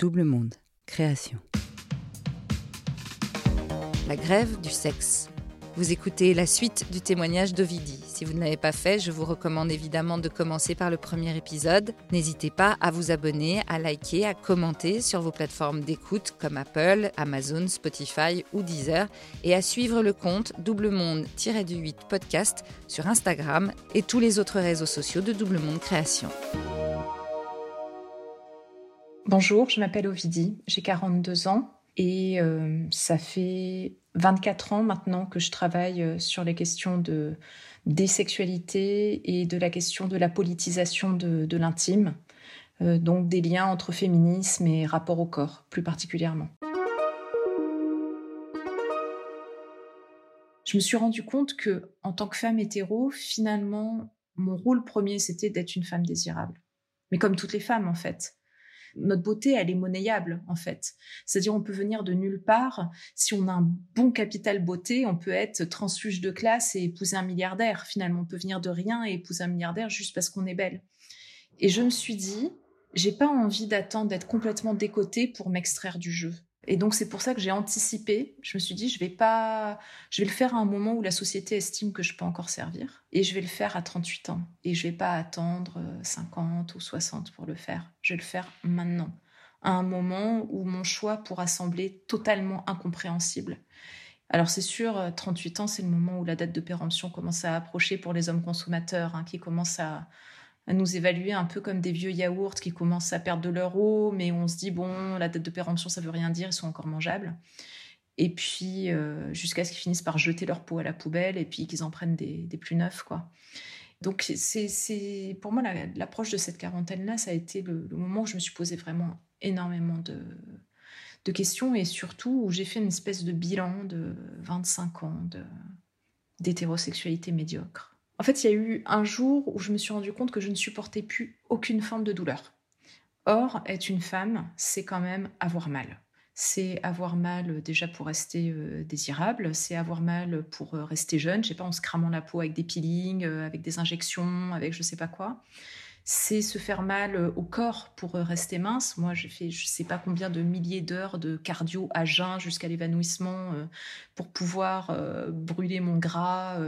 Double Monde, création. La grève du sexe. Vous écoutez la suite du témoignage d'Ovidie. Si vous ne l'avez pas fait, je vous recommande évidemment de commencer par le premier épisode. N'hésitez pas à vous abonner, à liker, à commenter sur vos plateformes d'écoute comme Apple, Amazon, Spotify ou Deezer et à suivre le compte Double Monde-du-8 podcast sur Instagram et tous les autres réseaux sociaux de Double Monde Création. Bonjour, je m'appelle Ovidie, j'ai 42 ans et euh, ça fait 24 ans maintenant que je travaille euh, sur les questions de sexualités et de la question de la politisation de, l'intime, euh, donc des liens entre féminisme et rapport au corps plus particulièrement. Je me suis rendu compte que, en tant que femme hétéro, finalement, mon rôle premier, c'était d'être une femme désirable. Mais comme toutes les femmes, en fait notre beauté, elle est monnayable, en fait. C'est-à-dire, on peut venir de nulle part. Si on a un bon capital beauté, on peut être transfuge de classe et épouser un milliardaire. Finalement, on peut venir de rien et épouser un milliardaire juste parce qu'on est belle. Et je me suis dit, j'ai pas envie d'attendre d'être complètement décotée pour m'extraire du jeu. Et donc c'est pour ça que j'ai anticipé. Je me suis dit, je vais pas, je vais le faire à un moment où la société estime que je peux encore servir, et je vais le faire à 38 ans. Et je vais pas attendre 50 euh, ou 60 pour le faire. Je vais le faire maintenant, à un moment où mon choix pourra sembler totalement incompréhensible. Alors c'est sûr, 38 euh, ans, c'est le moment où la date de péremption commence à approcher pour les hommes consommateurs, hein, qui commencent à, à nous évaluer un peu comme des vieux yaourts qui commencent à perdre de leur eau, mais on se dit, bon, la date de péremption, ça veut rien dire, ils sont encore mangeables. Et puis, euh, jusqu'à ce qu'ils finissent par jeter leur peau à la poubelle et puis qu'ils en prennent des, plus neufs, quoi. Donc, c'est, pour moi, l'approche de cette quarantaine-là, ça a été le, moment où je me suis posé vraiment énormément de, de questions et surtout où j'ai fait une espèce de bilan de 25 ans d'hétérosexualité médiocre. En fait, il y a eu un jour où je me suis rendu compte que je ne supportais plus aucune forme de douleur. Or, être une femme, c'est quand même avoir mal. C'est avoir mal euh, déjà pour rester euh, désirable, c'est avoir mal pour euh, rester jeune, je sais pas, en se cramant la peau avec des peelings, avec des injections, avec je sais pas quoi. C'est se faire mal au corps pour rester mince. Moi, j'ai fait je sais pas combien de milliers d'heures de cardio à jeun jusqu'à l'évanouissement pour pouvoir brûler mon gras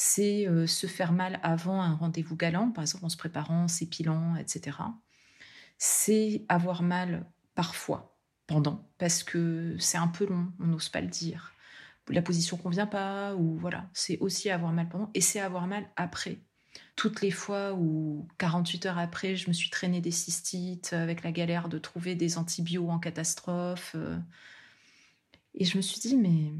c'est euh, se faire mal avant un rendez-vous galant, par exemple en se préparant, s'épilant, etc. C'est avoir mal parfois, pendant, parce que c'est un peu long, on n'ose pas le dire. La position convient pas, ou voilà, c'est aussi avoir mal pendant, et c'est avoir mal après. Toutes les fois où 48 heures après, je me suis traînée des cystites avec la galère de trouver des antibiotiques en catastrophe. Euh, et je me suis dit, mais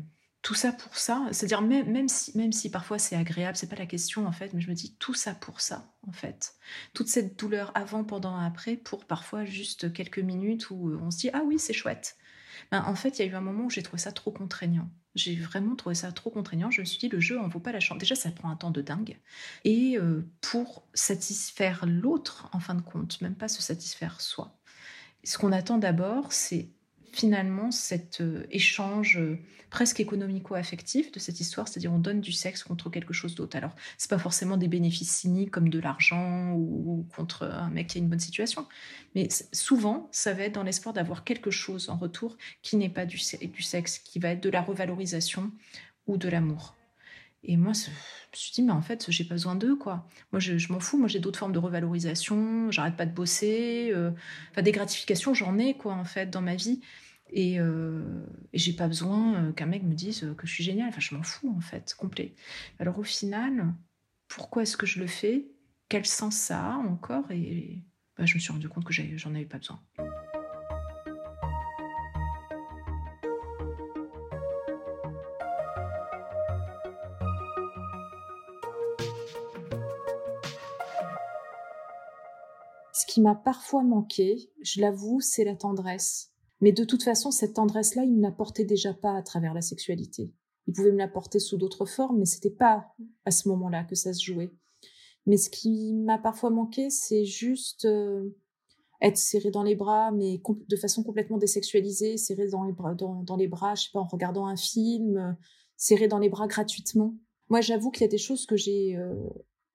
tout ça pour ça, c'est-à-dire même, même, si, même si parfois c'est agréable, c'est pas la question en fait, mais je me dis tout ça pour ça en fait. Toute cette douleur avant, pendant, après, pour parfois juste quelques minutes où on se dit ah oui c'est chouette. Ben, en fait, il y a eu un moment où j'ai trouvé ça trop contraignant. J'ai vraiment trouvé ça trop contraignant. Je me suis dit, le jeu en vaut pas la chance. Déjà, ça prend un temps de dingue. Et euh, pour satisfaire l'autre, en fin de compte, même pas se satisfaire soi. Ce qu'on attend d'abord, c'est finalement cet euh, échange euh, presque économico-affectif de cette histoire, c'est-à-dire on donne du sexe contre quelque chose d'autre. Alors, c'est pas forcément des bénéfices cyniques comme de l'argent ou, contre un mec qui a une bonne situation, mais souvent, ça va être dans l'espoir d'avoir quelque chose en retour qui n'est pas du, du sexe, qui va être de la revalorisation ou de l'amour. Et moi, je me suis dit, mais en fait, j'ai pas besoin d'eux, quoi. Moi, je, m'en fous. Moi, j'ai d'autres formes de revalorisation. J'arrête pas de bosser. Euh, enfin, des gratifications, j'en ai, quoi, en fait, dans ma vie. Et, euh, j'ai pas besoin euh, qu'un mec me dise que je suis géniale. Enfin, je m'en fous, en fait, complet. Alors, au final, pourquoi est-ce que je le fais? Quel sens ça a encore? Et bah, je me suis rendu compte que j'en avais pas besoin. Qui m'a parfois manqué, je l'avoue, c'est la tendresse. Mais de toute façon, cette tendresse-là, il ne l'apportait déjà pas à travers la sexualité. Il pouvait me l'apporter sous d'autres formes, mais c'était pas à ce moment-là que ça se jouait. Mais ce qui m'a parfois manqué, c'est juste euh, être serré dans les bras, mais de façon complètement désexualisée, serré dans les bras, dans, les bras, je sais pas, en regardant un film, euh, serré dans les bras gratuitement. Moi, j'avoue qu'il y a des choses que j'ai euh,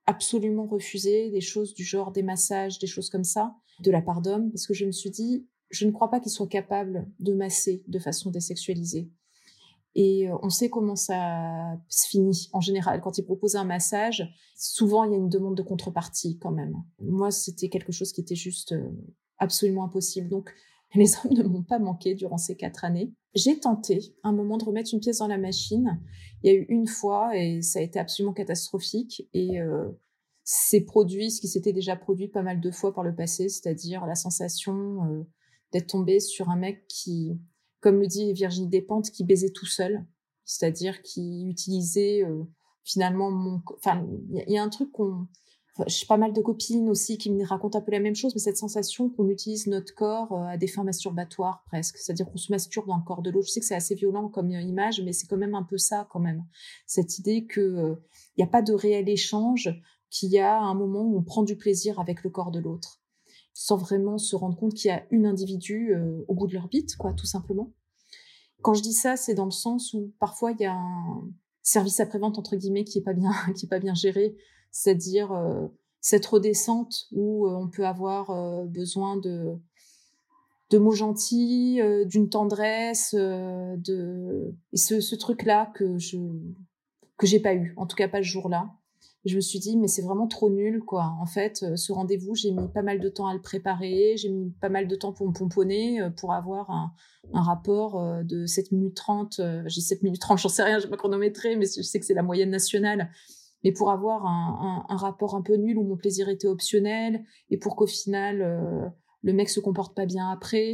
absolument refusé des choses du genre des massages, des choses comme ça, de la part d'hommes, parce que je me suis dit, je ne crois pas qu'ils soient capables de masser de façon désexualisée. Et euh, on sait comment ça se finit en général. Quand ils proposent un massage, souvent il y a une demande de contrepartie quand même. Moi, c'était quelque chose qui était juste euh, absolument impossible. Donc, les hommes ne m'ont pas manqué durant ces quatre années. J'ai tenté un moment de remettre une pièce dans la machine. Il y a eu une fois et ça a été absolument catastrophique. Et euh, c'est produit ce qui s'était déjà produit pas mal de fois par le passé, c'est-à-dire la sensation euh, d'être tombé sur un mec qui, comme le dit Virginie Despentes, qui baisait tout seul, c'est-à-dire qui utilisait euh, finalement mon... Enfin, il y, a un truc qu'on... j'ai pas mal de copines aussi qui me racontent un peu la même chose, mais cette sensation qu'on utilise notre corps euh, à des fins masturbatoires presque, c'est-à-dire qu'on se masturbe dans le corps de l'autre. Je sais que c'est assez violent comme image, mais c'est quand même un peu ça quand même. Cette idée que il n'y a pas de réel échange, qu'il y a un moment où on prend du plaisir avec le corps de l'autre, sans vraiment se rendre compte qu'il y a une individu euh, au bout de l'orbite, quoi, tout simplement. Quand je dis ça, c'est dans le sens où parfois il y a un service après-vente entre guillemets qui est pas bien, qui est pas bien géré, c'est-à-dire euh, cette redescente où euh, on peut avoir besoin de de mots gentils, d'une tendresse, de et ce, truc-là que je que j'ai pas eu, en tout cas pas ce jour-là je me suis dit, mais c'est vraiment trop nul, quoi. En fait, euh, ce rendez-vous, j'ai mis pas mal de temps à le préparer, j'ai mis pas mal de temps pour me pomponner, euh, pour avoir un, rapport euh, de 7 minutes 30. J'ai 7 minutes 30, j'en sais rien, je vais pas chronométrer, mais je sais que c'est la moyenne nationale. Mais pour avoir un, rapport un peu nul où mon plaisir était optionnel et pour qu'au final, le mec se comporte pas bien après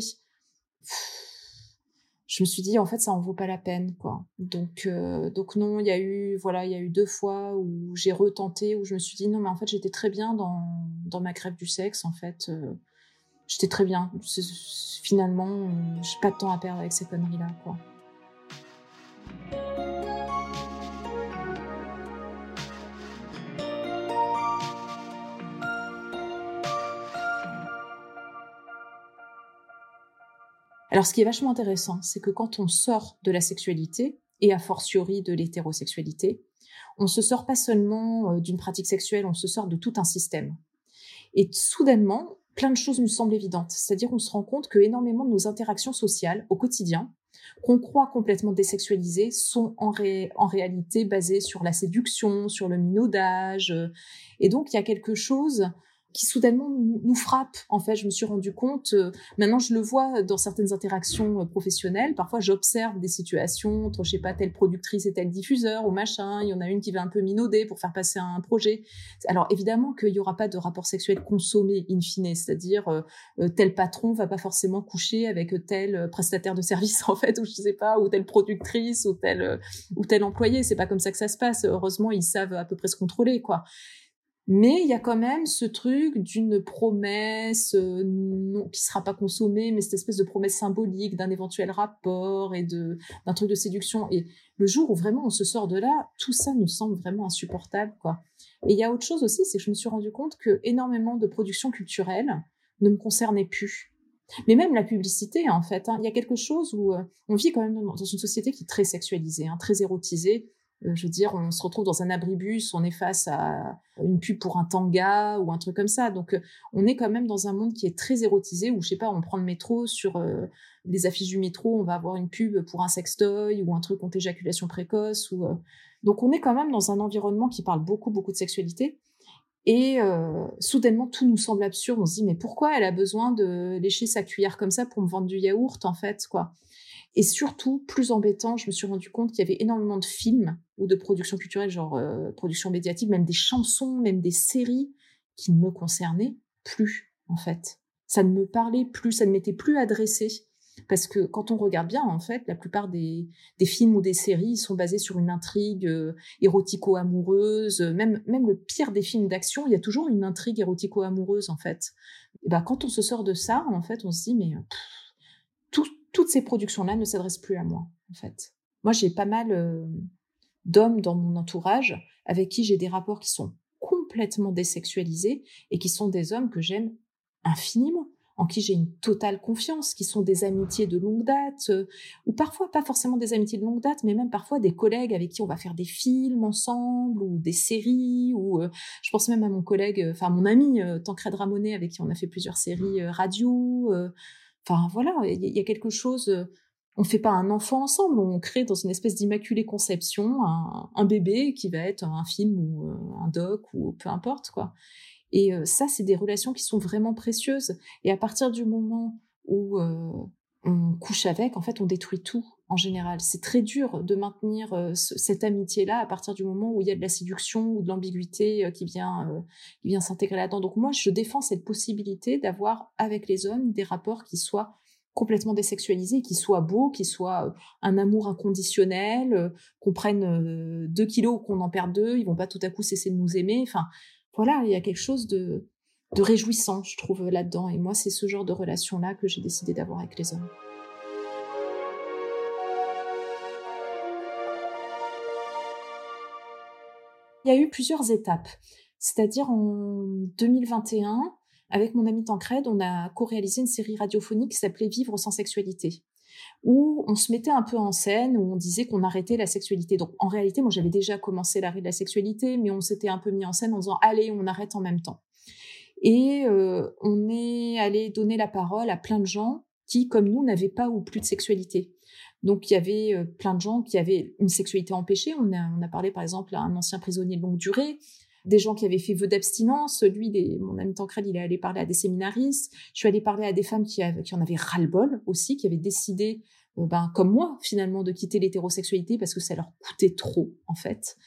je me suis dit en fait ça en vaut pas la peine quoi. Donc euh, donc non, il y a eu voilà, il y a eu deux fois où j'ai retenté où je me suis dit non mais en fait j'étais très bien dans dans ma grève du sexe en fait euh, j'étais très bien. Finalement, j'ai pas de temps à perdre avec ces conneries là quoi. Alors, ce qui est vachement intéressant, c'est que quand on sort de la sexualité, et a fortiori de l'hétérosexualité, on se sort pas seulement euh, d'une pratique sexuelle, on se sort de tout un système. Et soudainement, plein de choses nous semblent évidentes. C'est-à-dire, on se rend compte que énormément de nos interactions sociales au quotidien, qu'on croit complètement désexualisées, sont en, en réalité basées sur la séduction, sur le minaudage. Et donc, il y a quelque chose qui soudainement nous frappe. En fait, je me suis rendu compte, euh, maintenant je le vois dans certaines interactions euh, professionnelles, parfois j'observe des situations entre, je sais pas, telle productrice et tel diffuseur ou machin, il y en a une qui va un peu minauder pour faire passer un projet. Alors évidemment qu'il n'y aura pas de rapport sexuel consommé in fine, c'est-à-dire euh, tel patron va pas forcément coucher avec tel prestataire de service en fait, ou je sais pas, ou telle productrice ou tel ou tel employé. C'est pas comme ça que ça se passe. Heureusement, ils savent à peu près se contrôler, quoi. Mais il y a quand même ce truc d'une promesse euh, non, qui sera pas consommée, mais cette espèce de promesse symbolique d'un éventuel rapport et d'un truc de séduction. Et le jour où vraiment on se sort de là, tout ça nous semble vraiment insupportable, quoi. Et il y a autre chose aussi, c'est que je me suis rendu compte que énormément de productions culturelles ne me concernaient plus. Mais même la publicité, en fait, hein, il y a quelque chose où euh, on vit quand même dans une société qui est très sexualisée, hein, très érotisée je veux dire, on se retrouve dans un abribus, on est face à une pub pour un tanga ou un truc comme ça. Donc, euh, on est quand même dans un monde qui est très érotisé où, je sais pas, on prend le métro, sur euh, les affiches du métro, on va avoir une pub pour un sextoy ou un truc contre éjaculation précoce. Ou, Donc, on est quand même dans un environnement qui parle beaucoup, beaucoup de sexualité. Et soudainement, tout nous semble absurde. On se dit, mais pourquoi elle a besoin de lécher sa cuillère comme ça pour me vendre du yaourt, en fait, quoi? Et surtout, plus embêtant, je me suis rendu compte qu'il y avait énormément de films ou de productions culturelles, genre euh, production même des chansons, même des séries qui ne me concernaient plus, en fait. Ça ne me parlait plus, ça ne m'était plus adressé. Parce que quand on regarde bien, en fait, la plupart des, films ou des séries sont basés sur une intrigue euh, érotico-amoureuse. Même, même le pire des films d'action, il y a toujours une intrigue érotico-amoureuse, en fait. Et ben, quand on se sort de ça, en fait, on se dit, mais toutes ces productions-là ne s'adressent plus à moi, en fait. Moi, j'ai pas mal euh, d'hommes dans mon entourage avec qui j'ai des rapports qui sont complètement désexualisés et qui sont des hommes que j'aime infiniment, en qui j'ai une totale confiance, qui sont des amitiés de longue date, euh, ou parfois pas forcément des amitiés de longue date, mais même parfois des collègues avec qui on va faire des films ensemble ou des séries, ou euh, je pense même à mon collègue, enfin mon ami Tancred Ramonet avec qui on a fait plusieurs séries radio Enfin voilà, il y, a quelque chose. On fait pas un enfant ensemble, on crée dans une espèce d'immaculée conception un, bébé qui va être un film ou un doc ou peu importe quoi. Et ça, c'est des relations qui sont vraiment précieuses. Et à partir du moment où on couche avec, en fait, on détruit tout en général. C'est très dur de maintenir euh, cette amitié-là à partir du moment où il y a de la séduction ou de l'ambiguïté euh, qui vient, euh, vient s'intégrer là-dedans. Donc moi, je défends cette possibilité d'avoir avec les hommes des rapports qui soient complètement désexualisés, qui soient beaux, qui soient un amour inconditionnel, qu'on prenne deux kilos ou qu'on en perde deux, ils vont pas tout à coup cesser de nous aimer. Enfin, voilà, il y a quelque chose de, de réjouissant, je trouve, là-dedans. Et moi, c'est ce genre de relation-là que j'ai décidé d'avoir avec les hommes. Il y a eu plusieurs étapes. C'est-à-dire en 2021, avec mon ami Tancred, on a co-réalisé une série radiophonique qui s'appelait Vivre sans sexualité, où on se mettait un peu en scène, où on disait qu'on arrêtait la sexualité. Donc en réalité, moi j'avais déjà commencé l'arrêt de la sexualité, mais on s'était un peu mis en scène en disant allez, on arrête en même temps. Et euh, on est allé donner la parole à plein de gens qui, comme nous, n'avaient pas ou plus de sexualité. Donc il y avait euh, plein de gens qui avaient une sexualité empêchée. On a, parlé par exemple à un ancien prisonnier de longue durée, des gens qui avaient fait vœu d'abstinence. Lui, mon ami Tancred, il est allé parler à des séminaristes. Je suis allée parler à des femmes qui, qui en avaient ras-le-bol aussi, qui avaient décidé ben, comme moi, finalement, de quitter l'hétérosexualité parce que ça leur coûtait trop, en fait.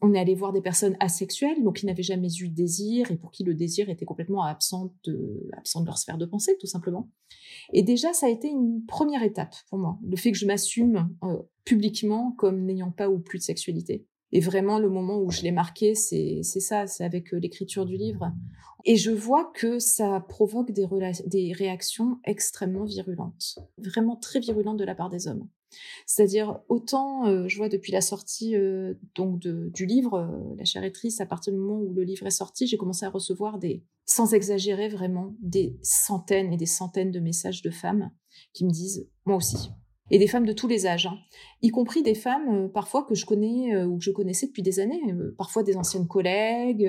On est allé voir des personnes asexuelles, donc qui n'avaient jamais eu de désir et pour qui le désir était complètement absent de, absent de leur sphère de pensée, tout simplement. Et déjà, ça a été une première étape pour moi, le fait que je m'assume euh, publiquement comme n'ayant pas ou plus de sexualité. Et vraiment, le moment où je l'ai marqué, c'est ça, c'est avec euh, l'écriture du livre. Et je vois que ça provoque des, réactions extrêmement virulentes, vraiment très virulentes de la part des hommes. C'est-à-dire autant euh, je vois depuis la sortie euh, donc du livre La chair à partir du moment où le livre est sorti, j'ai commencé à recevoir des, sans exagérer vraiment, des centaines et des centaines de messages de femmes qui me disent moi aussi, et des femmes de tous les âges, hein. y compris des femmes euh, parfois que je connais euh, ou que je connaissais depuis des années, euh, parfois des anciennes collègues,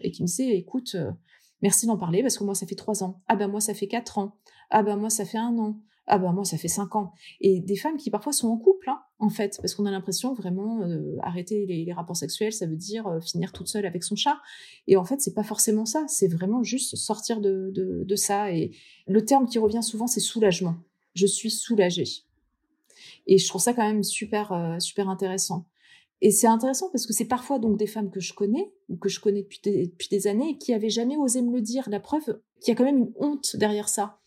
et qui me disaient, écoute, merci d'en parler parce que moi ça fait trois ans, ah ben moi ça fait quatre ans, ah ben moi ça fait un an, ah ben moi ça fait cinq ans, et des femmes qui parfois sont en couple, hein, en fait, parce qu'on a l'impression vraiment arrêter les, rapports sexuels, ça veut dire finir toute seule avec son chat, et en fait c'est pas forcément ça, c'est vraiment juste sortir de, de ça, et le terme qui revient souvent c'est soulagement. Je suis soulagée. Et je trouve ça quand même super, euh, super intéressant. Et c'est intéressant parce que c'est parfois donc des femmes que je connais ou que je connais depuis des, depuis des années qui avaient jamais osé me le dire. La preuve qu'il y a quand même une honte derrière ça.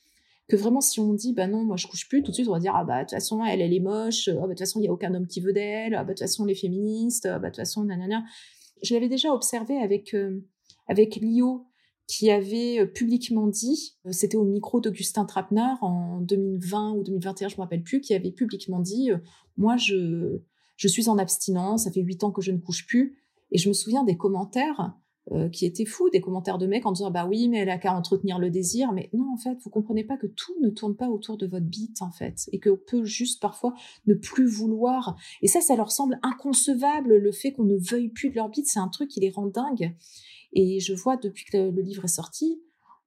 Que vraiment, si on dit, bah non, moi je couche plus, tout de suite on va dire, ah bah de toute façon, elle, elle est moche, ah bah de toute façon, il y a aucun homme qui veut d'elle, ah bah de toute façon, les féministes, ah bah de toute façon, nanana. Je l'avais déjà observé avec, euh, avec Lio, qui avait euh, publiquement dit, euh, c'était au micro d'Augustin Trapenard en 2020 ou 2021, je me rappelle plus, qui avait publiquement dit, euh, moi je, je suis en abstinence, ça fait huit ans que je ne couche plus, et je me souviens des commentaires qui étaient fous, des commentaires de mecs en disant bah oui mais elle a qu'à entretenir le désir, mais non en fait vous comprenez pas que tout ne tourne pas autour de votre bite en fait, et qu'on peut juste parfois ne plus vouloir, et ça ça leur semble inconcevable le fait qu'on ne veuille plus de leur bite, c'est un truc qui les rend dingues. Et je vois depuis que le, livre est sorti,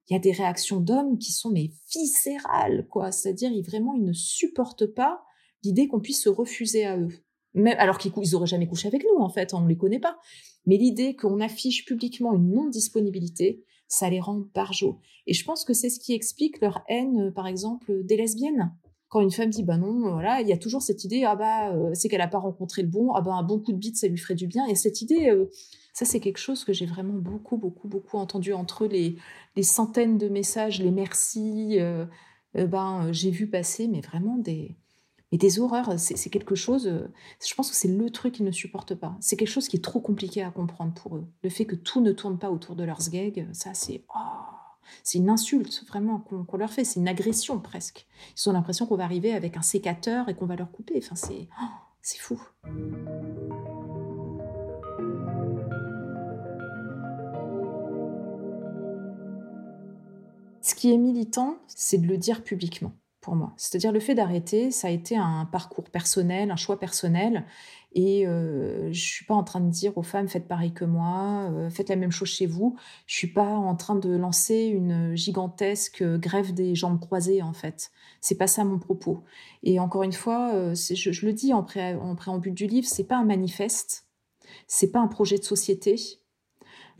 il y a des réactions d'hommes qui sont mais viscérales, quoi. C'est-à-dire, ils vraiment, ils ne supportent pas l'idée qu'on puisse se refuser à eux. Même, alors qu'ils ils auraient jamais couché avec nous, en fait, on ne les connaît pas. Mais l'idée qu'on affiche publiquement une non-disponibilité, ça les rend barjots. Et je pense que c'est ce qui explique leur haine, par exemple, des lesbiennes quand une femme dit bah non, voilà, il y a toujours cette idée ah bah euh, c'est qu'elle a pas rencontré le bon, ah bah un bon coup de bite ça lui ferait du bien. Et cette idée, euh, ça c'est quelque chose que j'ai vraiment beaucoup beaucoup beaucoup entendu entre les centaines de messages, les merci, euh, ben j'ai vu passer, mais vraiment des et des horreurs. C'est quelque chose. je pense que c'est le truc qu'ils ne supportent pas. C'est quelque chose qui est trop compliqué à comprendre pour eux. Le fait que tout ne tourne pas autour de leurs sgeg, ça c'est oh, c'est une insulte vraiment qu'on leur fait, c'est une agression presque. Ils ont l'impression qu'on va arriver avec un sécateur et qu'on va leur couper. Enfin, c'est oh, c'est fou. Ce qui est militant, c'est de le dire publiquement. C'est-à-dire le fait d'arrêter, ça a été un parcours personnel, un choix personnel. Et euh, je suis pas en train de dire aux femmes faites pareil que moi, euh, faites la même chose chez vous. Je suis pas en train de lancer une gigantesque grève des jambes croisées en fait. C'est pas ça mon propos. Et encore une fois, euh, je, le dis en, en préambule du livre, c'est pas un manifeste, c'est pas un projet de société.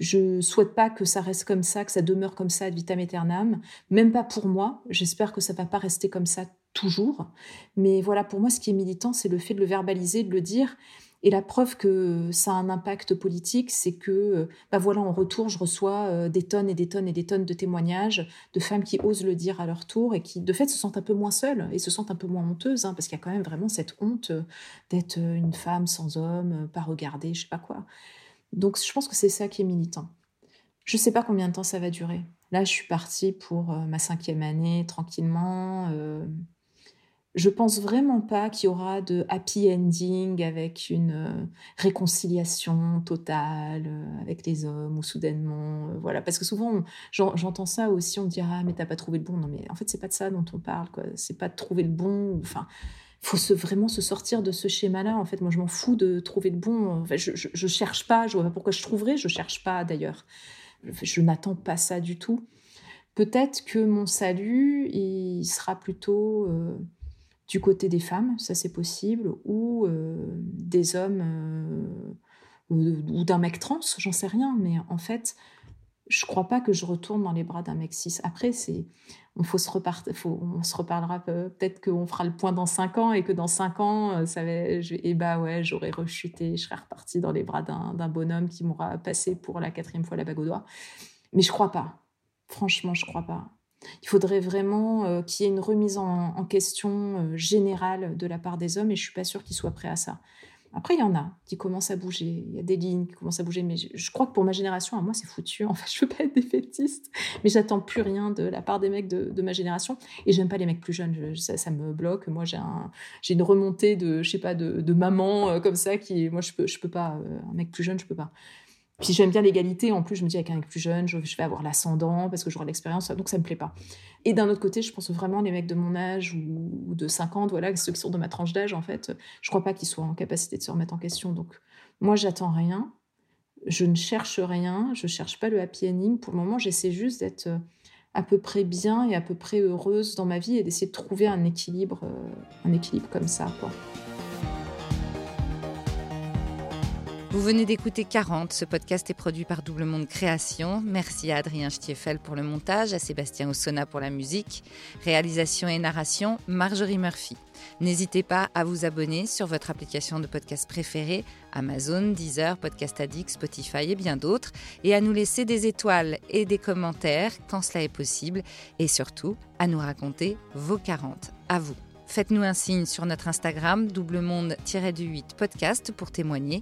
Je souhaite pas que ça reste comme ça, que ça demeure comme ça ad vitam aeternam, même pas pour moi. J'espère que ça va pas rester comme ça toujours. Mais voilà, pour moi, ce qui est militant, c'est le fait de le verbaliser, de le dire. Et la preuve que ça a un impact politique, c'est que, bah voilà, en retour, je reçois euh, des tonnes et des tonnes et des tonnes de témoignages de femmes qui osent le dire à leur tour et qui, de fait, se sentent un peu moins seules et se sentent un peu moins honteuses, hein, parce qu'il y a quand même vraiment cette honte euh, d'être une femme sans homme, euh, pas regardée, je sais pas quoi. Donc, je pense que c'est ça qui est militant. Je sais pas combien de temps ça va durer. Là, je suis partie pour ma cinquième année tranquillement. Je pense vraiment pas qu'il y aura de happy ending avec une euh, réconciliation totale euh, avec les hommes ou soudainement, euh, voilà. Parce que souvent j'entends ça aussi, on me dit ah mais t'as pas trouvé le bon. Non mais en fait c'est pas de ça dont on parle quoi. C'est pas de trouver le bon. Enfin, faut se, vraiment se sortir de ce schéma-là. En fait, moi je m'en fous de trouver le bon. Je, je, cherche pas. Je vois pas pourquoi je trouverais. Je cherche pas d'ailleurs. Je n'attends pas ça du tout. Peut-être que mon salut il sera plutôt du côté des femmes, ça c'est possible, ou euh, des hommes euh, ou, d'un mec trans, j'en sais rien, mais en fait, je crois pas que je retourne dans les bras d'un mec cis. Après, c'est, on faut se faut, on se reparlera peut-être qu'on fera le point dans cinq ans et que dans cinq ans, euh, ça va, et eh bah ouais, j'aurais rechuté, je serais reparti dans les bras d'un bonhomme qui m'aura passé pour la quatrième fois la bague au doigt. Mais je crois pas. Franchement, je crois pas. Il faudrait vraiment euh, qu'il y ait une remise en, question euh, générale de la part des hommes et je suis pas sûre qu'ils soient prêts à ça. Après, il y en a qui commencent à bouger. Il y a des lignes qui commencent à bouger, mais je, crois que pour ma génération, à moi, c'est foutu. En fait, je veux pas être défaitiste, mais j'attends plus rien de la part des mecs de, ma génération. Et j'aime pas les mecs plus jeunes. ça, me bloque. Moi, j'ai un, une remontée de, je sais pas, de, maman euh, comme ça qui, moi, je peux, je peux pas. un mec plus jeune, je peux pas. Puis j'aime bien l'égalité. En plus, je me dis avec un mec plus jeune, je, vais avoir l'ascendant parce que j'aurai l'expérience. Donc ça me plaît pas. Et d'un autre côté, je pense vraiment les mecs de mon âge ou, de 50, voilà, ceux qui sont de ma tranche d'âge, en fait, je crois pas qu'ils soient en capacité de se remettre en question. Donc moi, j'attends rien. Je ne cherche rien. Je cherche pas le happy ending. Pour le moment, j'essaie juste d'être euh, à peu près bien et à peu près heureuse dans ma vie et d'essayer de trouver un équilibre, euh, un équilibre comme ça, quoi. Vous venez d'écouter 40. Ce podcast est produit par Double Monde Création. Merci à Adrien Stiefel pour le montage, à Sébastien Ossona pour la musique. Réalisation et narration, Marjorie Murphy. N'hésitez pas à vous abonner sur votre application de podcast préférée, Amazon, Deezer, Podcast Addict, Spotify et bien d'autres, et à nous laisser des étoiles et des commentaires quand cela est possible, et surtout à nous raconter vos 40. À vous. Faites-nous un signe sur notre Instagram, double monde-du-8 podcast pour témoigner